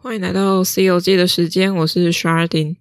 欢迎来到《C 游记》的时间，我是 Sharding。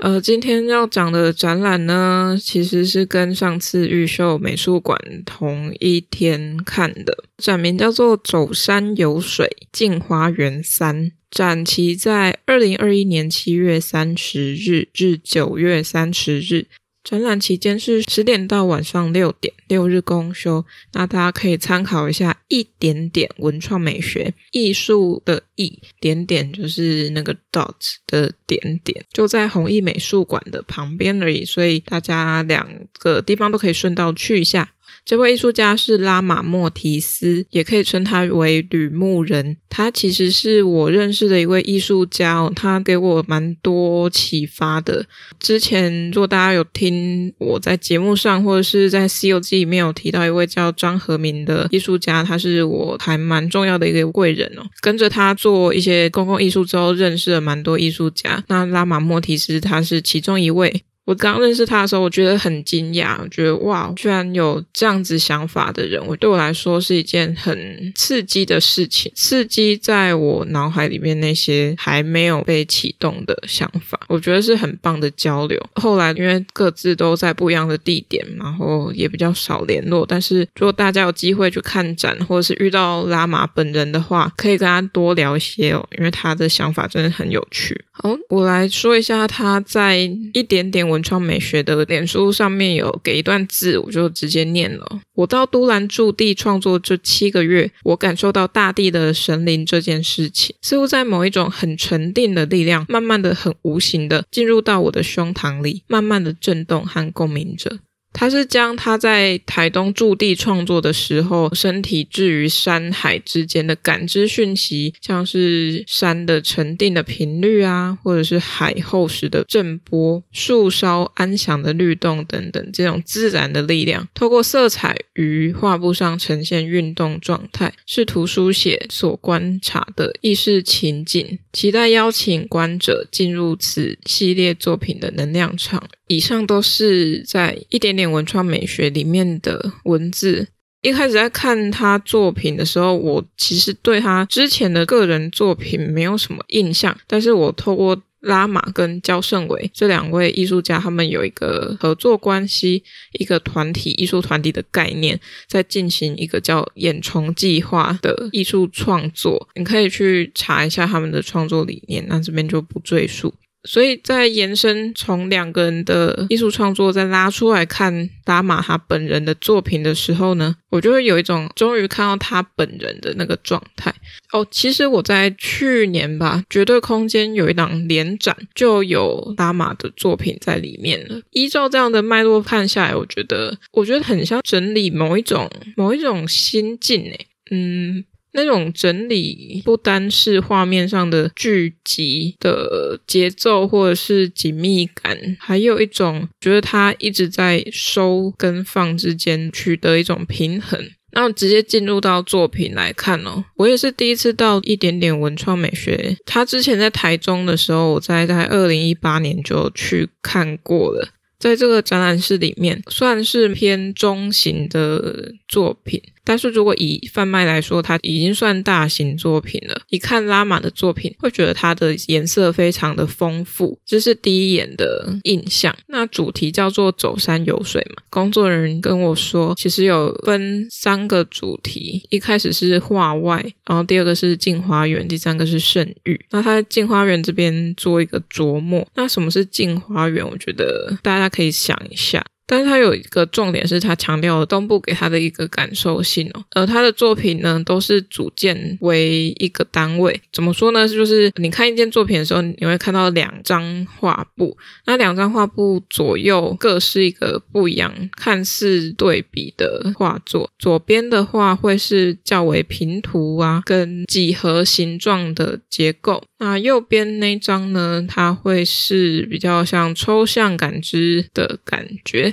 呃，今天要讲的展览呢，其实是跟上次玉秀美术馆同一天看的，展名叫做《走山游水镜花园三》，展期在二零二一年七月三十日至九月三十日。展览期间是十点到晚上六点，六日公休。那大家可以参考一下一点点文创美学艺术的艺点点，就是那个 dots 的点点，就在弘毅美术馆的旁边而已，所以大家两个地方都可以顺道去一下。这位艺术家是拉玛莫提斯，也可以称他为吕牧人。他其实是我认识的一位艺术家哦，他给我蛮多启发的。之前如果大家有听我在节目上或者是在《西游记》里面有提到一位叫张和民的艺术家，他是我还蛮重要的一个贵人哦。跟着他做一些公共艺术之后，认识了蛮多艺术家。那拉玛莫提斯他是其中一位。我刚认识他的时候，我觉得很惊讶，我觉得哇，居然有这样子想法的人，我对我来说是一件很刺激的事情，刺激在我脑海里面那些还没有被启动的想法，我觉得是很棒的交流。后来因为各自都在不一样的地点，然后也比较少联络，但是如果大家有机会去看展，或者是遇到拉玛本人的话，可以跟他多聊一些哦，因为他的想法真的很有趣。好，我来说一下他在一点点我。文创美学的脸书上面有给一段字，我就直接念了。我到都兰驻地创作这七个月，我感受到大地的神灵这件事情，似乎在某一种很沉定的力量，慢慢的、很无形的进入到我的胸膛里，慢慢的震动和共鸣着。他是将他在台东驻地创作的时候，身体置于山海之间的感知讯息，像是山的沉定的频率啊，或者是海厚实的震波、树梢安详的律动等等，这种自然的力量，透过色彩于画布上呈现运动状态，试图书写所观察的意识情景，期待邀请观者进入此系列作品的能量场。以上都是在一点点文创美学里面的文字。一开始在看他作品的时候，我其实对他之前的个人作品没有什么印象。但是我透过拉玛跟焦胜伟这两位艺术家，他们有一个合作关系，一个团体艺术团体的概念，在进行一个叫“眼虫计划”的艺术创作。你可以去查一下他们的创作理念，那这边就不赘述。所以在延伸从两个人的艺术创作再拉出来看拉玛他本人的作品的时候呢，我就会有一种终于看到他本人的那个状态。哦，其实我在去年吧，绝对空间有一档联展，就有拉玛的作品在里面了。依照这样的脉络看下来，我觉得我觉得很像整理某一种某一种心境诶，嗯。那种整理不单是画面上的聚集的节奏，或者是紧密感，还有一种觉得它一直在收跟放之间取得一种平衡。那我直接进入到作品来看哦，我也是第一次到一点点文创美学。他之前在台中的时候，我在在二零一八年就去看过了。在这个展览室里面，算是偏中型的作品。但是如果以贩卖来说，它已经算大型作品了。一看拉玛的作品，会觉得它的颜色非常的丰富，这是第一眼的印象。那主题叫做走山游水嘛，工作人员跟我说，其实有分三个主题，一开始是画外，然后第二个是镜花缘，第三个是圣域。那他在镜花园这边做一个琢磨。那什么是镜花缘？我觉得大家可以想一下。但是他有一个重点，是他强调了东部给他的一个感受性哦。而他的作品呢，都是组件为一个单位。怎么说呢？就是你看一件作品的时候，你会看到两张画布，那两张画布左右各是一个不一样、看似对比的画作。左边的话会是较为平涂啊，跟几何形状的结构。那右边那张呢，它会是比较像抽象感知的感觉。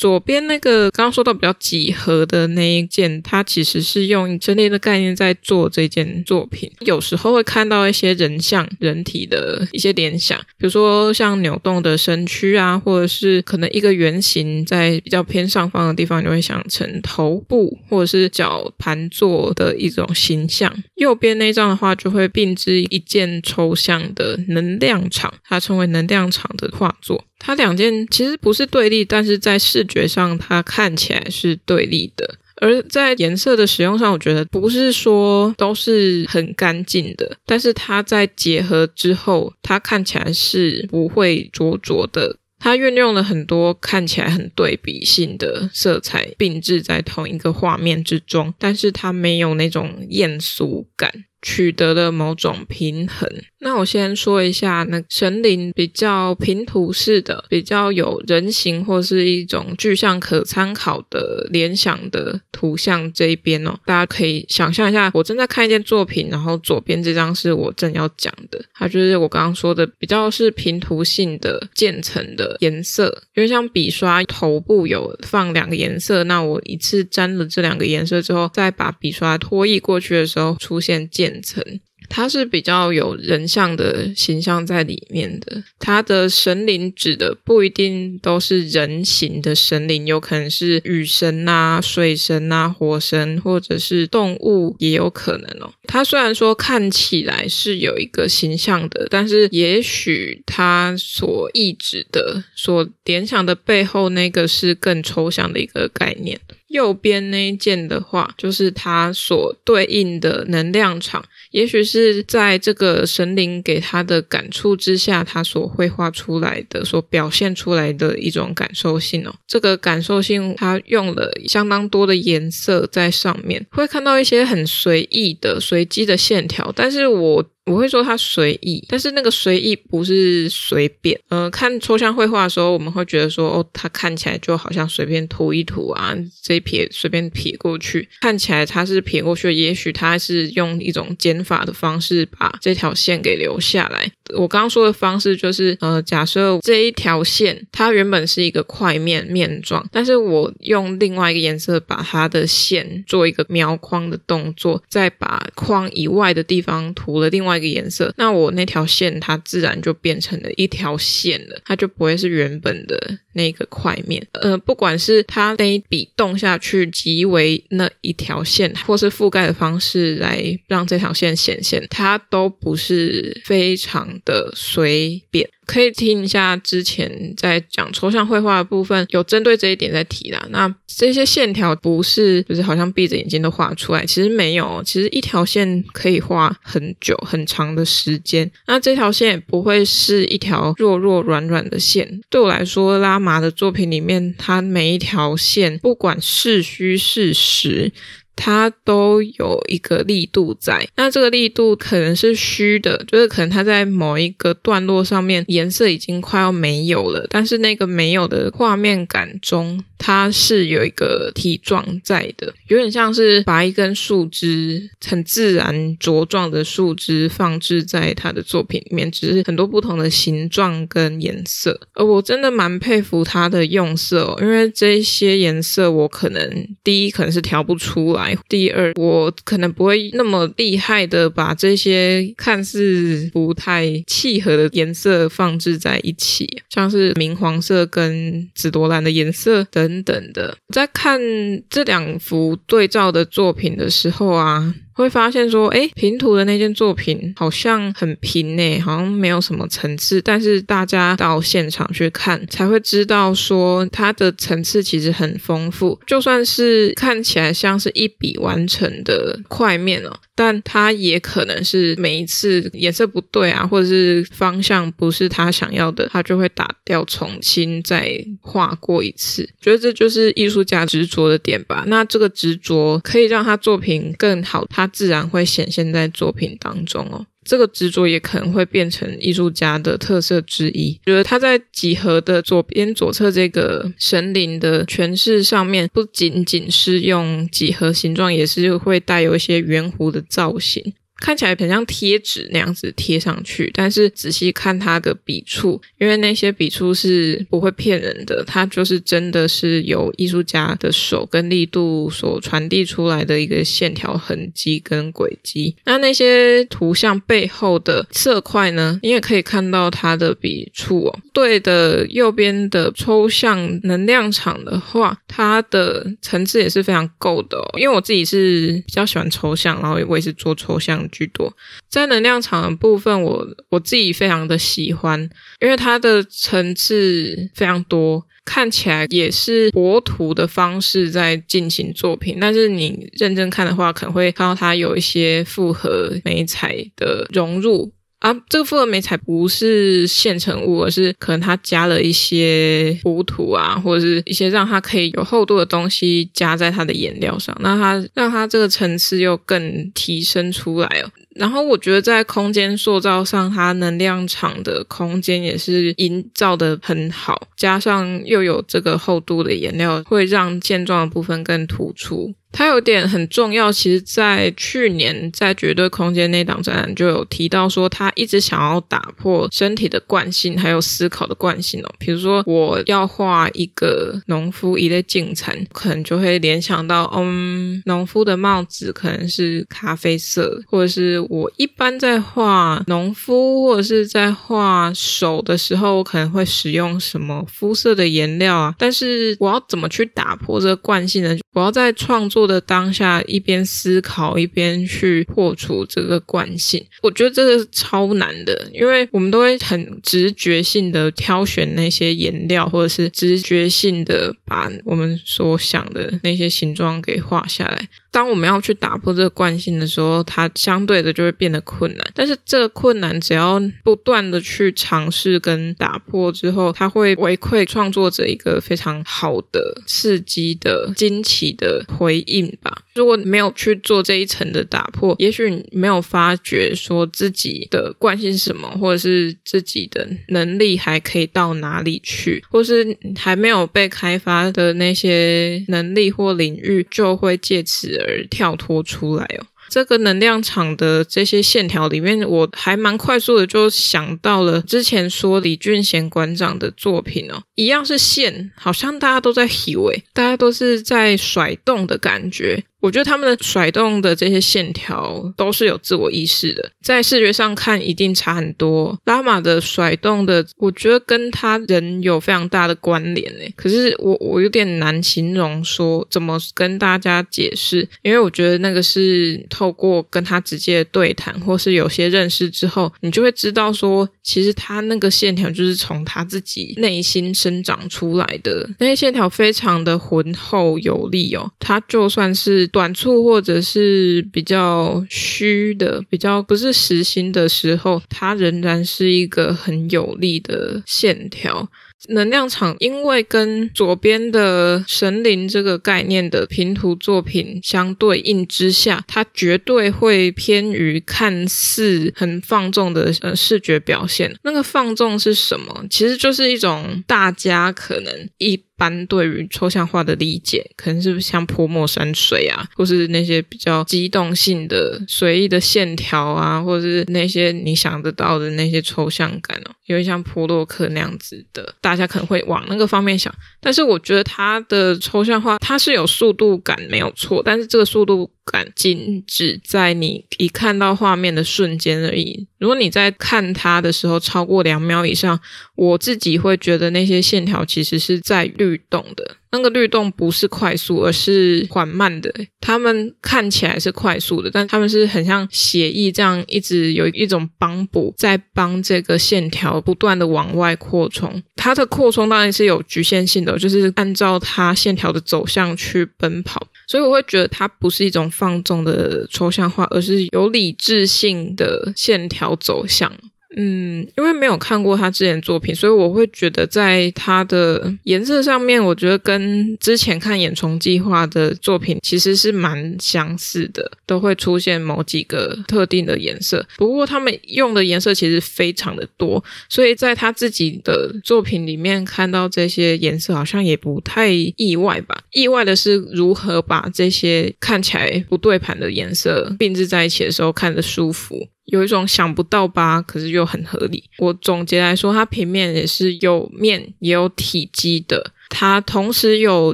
左边那个刚刚说到比较几何的那一件，它其实是用整列的概念在做这件作品。有时候会看到一些人像、人体的一些联想，比如说像扭动的身躯啊，或者是可能一个圆形在比较偏上方的地方，你会想成头部或者是脚盘坐的一种形象。右边那张的话，就会并置一件抽象的能量场，它称为能量场的画作。它两件其实不是对立，但是在视觉上它看起来是对立的。而在颜色的使用上，我觉得不是说都是很干净的，但是它在结合之后，它看起来是不会浊浊的。它运用了很多看起来很对比性的色彩，并置在同一个画面之中，但是它没有那种艳俗感。取得了某种平衡。那我先说一下，那神灵比较平涂式的，比较有人形或是一种具象可参考的联想的图像这一边哦，大家可以想象一下，我正在看一件作品，然后左边这张是我正要讲的，它就是我刚刚说的比较是平涂性的渐层的颜色，因为像笔刷头部有放两个颜色，那我一次沾了这两个颜色之后，再把笔刷拖曳过去的时候，出现渐层，它是比较有人像的形象在里面的。它的神灵指的不一定都是人形的神灵，有可能是雨神啊、水神啊、火神，或者是动物也有可能哦。它虽然说看起来是有一个形象的，但是也许它所意指的、所联想的背后那个是更抽象的一个概念。右边那一件的话，就是它所对应的能量场，也许是在这个神灵给他的感触之下，他所绘画出来的、所表现出来的一种感受性哦。这个感受性，它用了相当多的颜色在上面，会看到一些很随意的、随机的线条，但是我。我会说它随意，但是那个随意不是随便。呃，看抽象绘画的时候，我们会觉得说，哦，它看起来就好像随便涂一涂啊，这一撇随便撇过去，看起来它是撇过去，也许它是用一种减法的方式把这条线给留下来。我刚刚说的方式就是，呃，假设这一条线它原本是一个块面面状，但是我用另外一个颜色把它的线做一个描框的动作，再把框以外的地方涂了另外。一个颜色，那我那条线它自然就变成了一条线了，它就不会是原本的那个块面。呃，不管是它那一笔动下去即为那一条线，或是覆盖的方式来让这条线显现，它都不是非常的随便。可以听一下之前在讲抽象绘画的部分，有针对这一点在提啦。那这些线条不是就是好像闭着眼睛都画出来，其实没有，其实一条线可以画很久很长的时间。那这条线也不会是一条弱弱软软的线。对我来说，拉玛的作品里面，它每一条线不管是虚是实。它都有一个力度在，那这个力度可能是虚的，就是可能它在某一个段落上面颜色已经快要没有了，但是那个没有的画面感中，它是有一个体状在的，有点像是把一根树枝很自然茁壮的树枝放置在他的作品里面，只是很多不同的形状跟颜色。而我真的蛮佩服他的用色哦，因为这些颜色我可能第一可能是调不出来。第二，我可能不会那么厉害的把这些看似不太契合的颜色放置在一起，像是明黄色跟紫罗兰的颜色的等等的。在看这两幅对照的作品的时候啊。会发现说，诶，平涂的那件作品好像很平诶，好像没有什么层次。但是大家到现场去看，才会知道说它的层次其实很丰富。就算是看起来像是一笔完成的块面哦，但他也可能是每一次颜色不对啊，或者是方向不是他想要的，他就会打掉，重新再画过一次。觉得这就是艺术家执着的点吧。那这个执着可以让他作品更好，他。自然会显现在作品当中哦，这个执着也可能会变成艺术家的特色之一。觉得他在几何的左边左侧这个神灵的诠释上面，不仅仅是用几何形状，也是会带有一些圆弧的造型。看起来很像贴纸那样子贴上去，但是仔细看它的笔触，因为那些笔触是不会骗人的，它就是真的是由艺术家的手跟力度所传递出来的一个线条痕迹跟轨迹。那那些图像背后的色块呢，你也可以看到它的笔触哦。对的，右边的抽象能量场的话，它的层次也是非常够的哦。因为我自己是比较喜欢抽象，然后我也是做抽象居多。在能量场的部分，我我自己非常的喜欢，因为它的层次非常多，看起来也是薄涂的方式在进行作品。但是你认真看的话，可能会看到它有一些复合媒材的融入。啊，这个复合媒材不是现成物，而是可能它加了一些补土啊，或者是一些让它可以有厚度的东西加在它的颜料上，那它让它这个层次又更提升出来了。然后我觉得在空间塑造上，它能量场的空间也是营造得很好，加上又有这个厚度的颜料，会让健壮的部分更突出。它有点很重要，其实，在去年在绝对空间那档展览就有提到说，他一直想要打破身体的惯性，还有思考的惯性哦。比如说，我要画一个农夫一类进程，可能就会联想到，嗯，农夫的帽子可能是咖啡色，或者是我一般在画农夫或者是在画手的时候，我可能会使用什么肤色的颜料啊？但是我要怎么去打破这个惯性呢？我要在创作。做的当下，一边思考一边去破除这个惯性，我觉得这个超难的，因为我们都会很直觉性的挑选那些颜料，或者是直觉性的把我们所想的那些形状给画下来。当我们要去打破这个惯性的时候，它相对的就会变得困难。但是这个困难只要不断的去尝试跟打破之后，它会回馈创作者一个非常好的、刺激的、惊奇的回应吧。如果没有去做这一层的打破，也许你没有发觉说自己的惯性是什么，或者是自己的能力还可以到哪里去，或是还没有被开发的那些能力或领域，就会借此而跳脱出来哦。这个能量场的这些线条里面，我还蛮快速的就想到了之前说李俊贤馆长的作品哦，一样是线，好像大家都在以为，大家都是在甩动的感觉。我觉得他们的甩动的这些线条都是有自我意识的，在视觉上看一定差很多。拉玛的甩动的，我觉得跟他人有非常大的关联诶。可是我我有点难形容说怎么跟大家解释，因为我觉得那个是透过跟他直接对谈，或是有些认识之后，你就会知道说，其实他那个线条就是从他自己内心生长出来的，那些线条非常的浑厚有力哦。他就算是。短促或者是比较虚的、比较不是实心的时候，它仍然是一个很有力的线条。能量场因为跟左边的神灵这个概念的平图作品相对应之下，它绝对会偏于看似很放纵的呃视觉表现。那个放纵是什么？其实就是一种大家可能一。般对于抽象画的理解，可能是不是像泼墨山水啊，或是那些比较机动性的随意的线条啊，或者是那些你想得到的那些抽象感哦，因为像普洛克那样子的，大家可能会往那个方面想。但是我觉得他的抽象画，它是有速度感没有错，但是这个速度感仅只在你一看到画面的瞬间而已。如果你在看它的时候超过两秒以上，我自己会觉得那些线条其实是在律动的。那个律动不是快速，而是缓慢的。他们看起来是快速的，但他们是很像血液这样，一直有一种帮补，在帮这个线条不断的往外扩充。它的扩充当然是有局限性的，就是按照它线条的走向去奔跑。所以我会觉得它不是一种放纵的抽象化，而是有理智性的线条走向。嗯，因为没有看过他之前作品，所以我会觉得在他的颜色上面，我觉得跟之前看《眼虫计划》的作品其实是蛮相似的，都会出现某几个特定的颜色。不过他们用的颜色其实非常的多，所以在他自己的作品里面看到这些颜色，好像也不太意外吧。意外的是如何把这些看起来不对盘的颜色并置在一起的时候看着舒服。有一种想不到吧，可是又很合理。我总结来说，它平面也是有面也有体积的，它同时有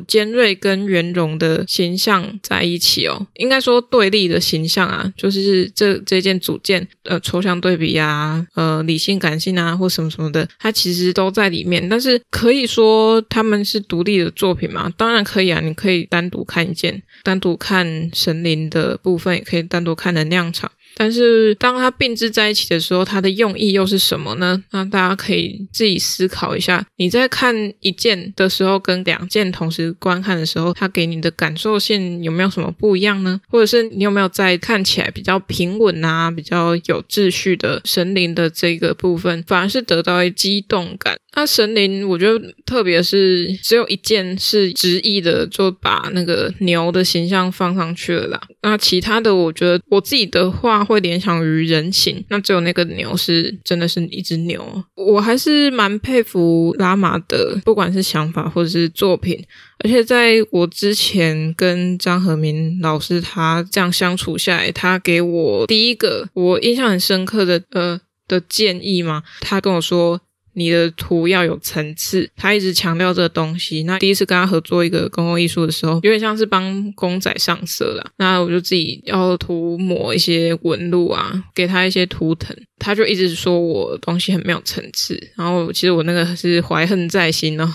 尖锐跟圆融的形象在一起哦。应该说对立的形象啊，就是这这件组件，呃，抽象对比啊，呃，理性感性啊，或什么什么的，它其实都在里面。但是可以说他们是独立的作品吗？当然可以啊，你可以单独看一件，单独看神灵的部分，也可以单独看能量场。但是当它并置在一起的时候，它的用意又是什么呢？那大家可以自己思考一下。你在看一件的时候，跟两件同时观看的时候，它给你的感受性有没有什么不一样呢？或者是你有没有在看起来比较平稳啊、比较有秩序的神灵的这个部分，反而是得到一激动感？那神灵，我觉得特别是只有一件是直译的，就把那个牛的形象放上去了啦。那其他的，我觉得我自己的话。会联想于人形，那只有那个牛是真的是一只牛。我还是蛮佩服拉玛的，不管是想法或者是作品。而且在我之前跟张和明老师他这样相处下来，他给我第一个我印象很深刻的呃的建议嘛，他跟我说。你的图要有层次，他一直强调这个东西。那第一次跟他合作一个公共艺术的时候，有点像是帮公仔上色啦。那我就自己要涂抹一些纹路啊，给他一些图腾，他就一直说我东西很没有层次。然后其实我那个是怀恨在心哦。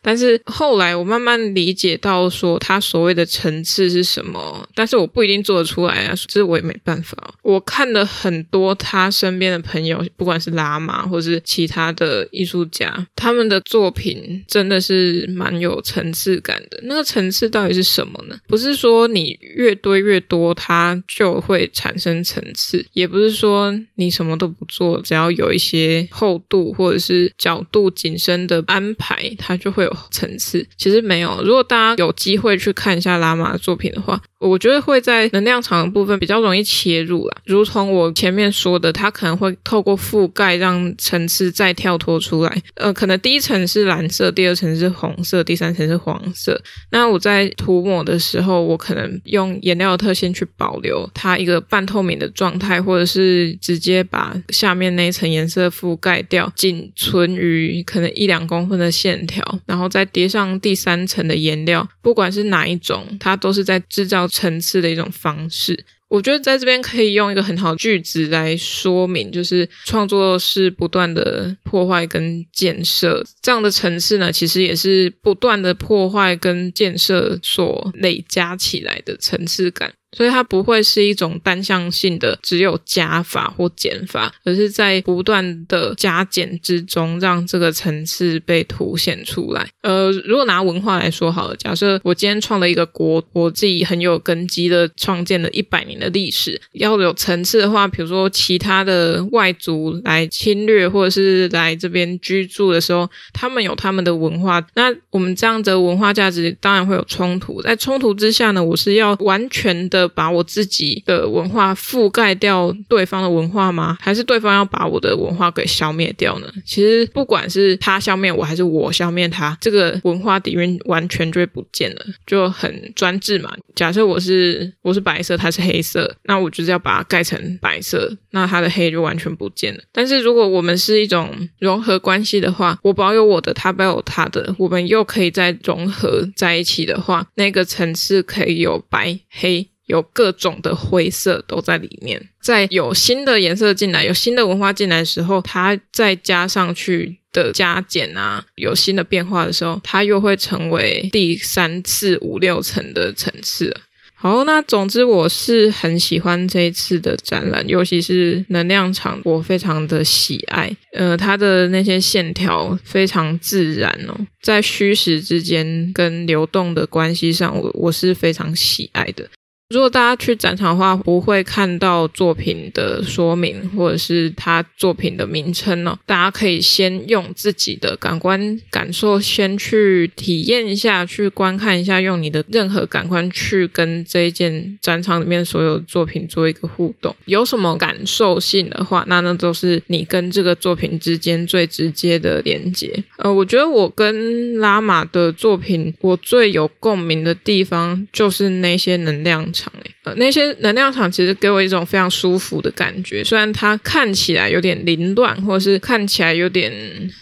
但是后来我慢慢理解到，说他所谓的层次是什么，但是我不一定做得出来啊，这我也没办法。我看了很多他身边的朋友，不管是拉玛或是其他的艺术家，他们的作品真的是蛮有层次感的。那个层次到底是什么呢？不是说你越堆越多，它就会产生层次，也不是说你什么都不做，只要有一些厚度或者是角度紧身的安排，它。就会有层次，其实没有。如果大家有机会去看一下拉玛的作品的话，我觉得会在能量场的部分比较容易切入啦。如同我前面说的，它可能会透过覆盖让层次再跳脱出来。呃，可能第一层是蓝色，第二层是红色，第三层是黄色。那我在涂抹的时候，我可能用颜料的特性去保留它一个半透明的状态，或者是直接把下面那一层颜色覆盖掉，仅存于可能一两公分的线条。然后再叠上第三层的颜料，不管是哪一种，它都是在制造层次的一种方式。我觉得在这边可以用一个很好的句子来说明，就是创作是不断的破坏跟建设，这样的层次呢，其实也是不断的破坏跟建设所累加起来的层次感。所以它不会是一种单向性的，只有加法或减法，而是在不断的加减之中，让这个层次被凸显出来。呃，如果拿文化来说好了，假设我今天创了一个国，我自己很有根基的创建了一百年的历史，要有层次的话，比如说其他的外族来侵略或者是来这边居住的时候，他们有他们的文化，那我们这样的文化价值当然会有冲突。在冲突之下呢，我是要完全的。把我自己的文化覆盖掉对方的文化吗？还是对方要把我的文化给消灭掉呢？其实不管是他消灭我，还是我消灭他，这个文化底蕴完全就会不见了，就很专制嘛。假设我是我是白色，他是黑色，那我就是要把它盖成白色，那他的黑就完全不见了。但是如果我们是一种融合关系的话，我保有我的，他保有他的，我们又可以再融合在一起的话，那个层次可以有白黑。有各种的灰色都在里面，在有新的颜色进来，有新的文化进来的时候，它再加上去的加减啊，有新的变化的时候，它又会成为第三、次、五、六层的层次。好，那总之我是很喜欢这一次的展览，尤其是能量场，我非常的喜爱。呃，它的那些线条非常自然哦，在虚实之间跟流动的关系上，我我是非常喜爱的。如果大家去展场的话，不会看到作品的说明或者是他作品的名称哦。大家可以先用自己的感官感受，先去体验一下，去观看一下，用你的任何感官去跟这一件展场里面所有作品做一个互动。有什么感受性的话，那那都是你跟这个作品之间最直接的连接。呃，我觉得我跟拉玛的作品，我最有共鸣的地方就是那些能量场。呃，那些能量场其实给我一种非常舒服的感觉，虽然它看起来有点凌乱，或是看起来有点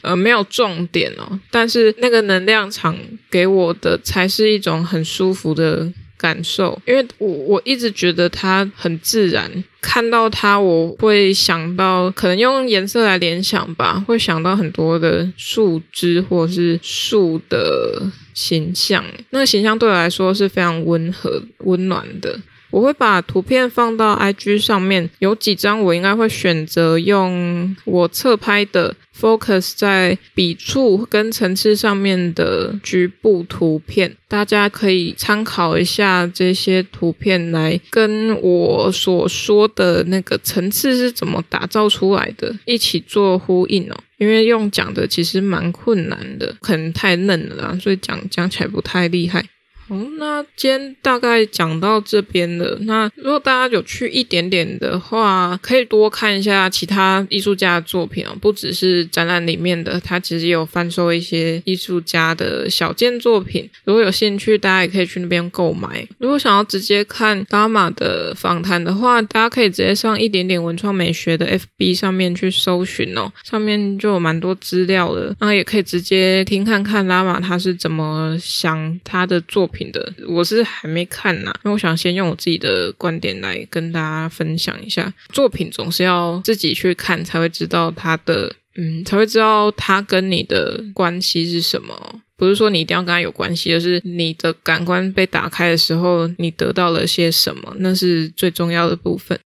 呃没有重点哦，但是那个能量场给我的才是一种很舒服的感受，因为我我一直觉得它很自然，看到它我会想到，可能用颜色来联想吧，会想到很多的树枝或者是树的形象，那个形象对我来说是非常温和、温暖的。我会把图片放到 IG 上面，有几张我应该会选择用我侧拍的 focus 在笔触跟层次上面的局部图片，大家可以参考一下这些图片来跟我所说的那个层次是怎么打造出来的，一起做呼应哦。因为用讲的其实蛮困难的，可能太嫩了啦，所以讲讲起来不太厉害。哦，那今天大概讲到这边了。那如果大家有去一点点的话，可以多看一下其他艺术家的作品哦，不只是展览里面的，他其实有贩售一些艺术家的小件作品。如果有兴趣，大家也可以去那边购买。如果想要直接看拉玛的访谈的话，大家可以直接上一点点文创美学的 FB 上面去搜寻哦，上面就有蛮多资料的。然后也可以直接听看看拉玛他是怎么想他的作品的，我是还没看呐，因为我想先用我自己的观点来跟大家分享一下。作品总是要自己去看才会知道它的，嗯，才会知道它跟你的关系是什么。不是说你一定要跟他有关系，而是你的感官被打开的时候，你得到了些什么，那是最重要的部分。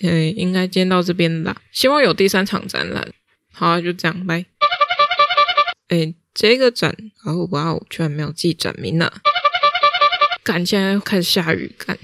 嗯，应该今天到这边啦，希望有第三场展览。好，就这样，拜。哎，这个展，哦哇哦，居然没有记展名呢。赶，现在开始下雨，赶。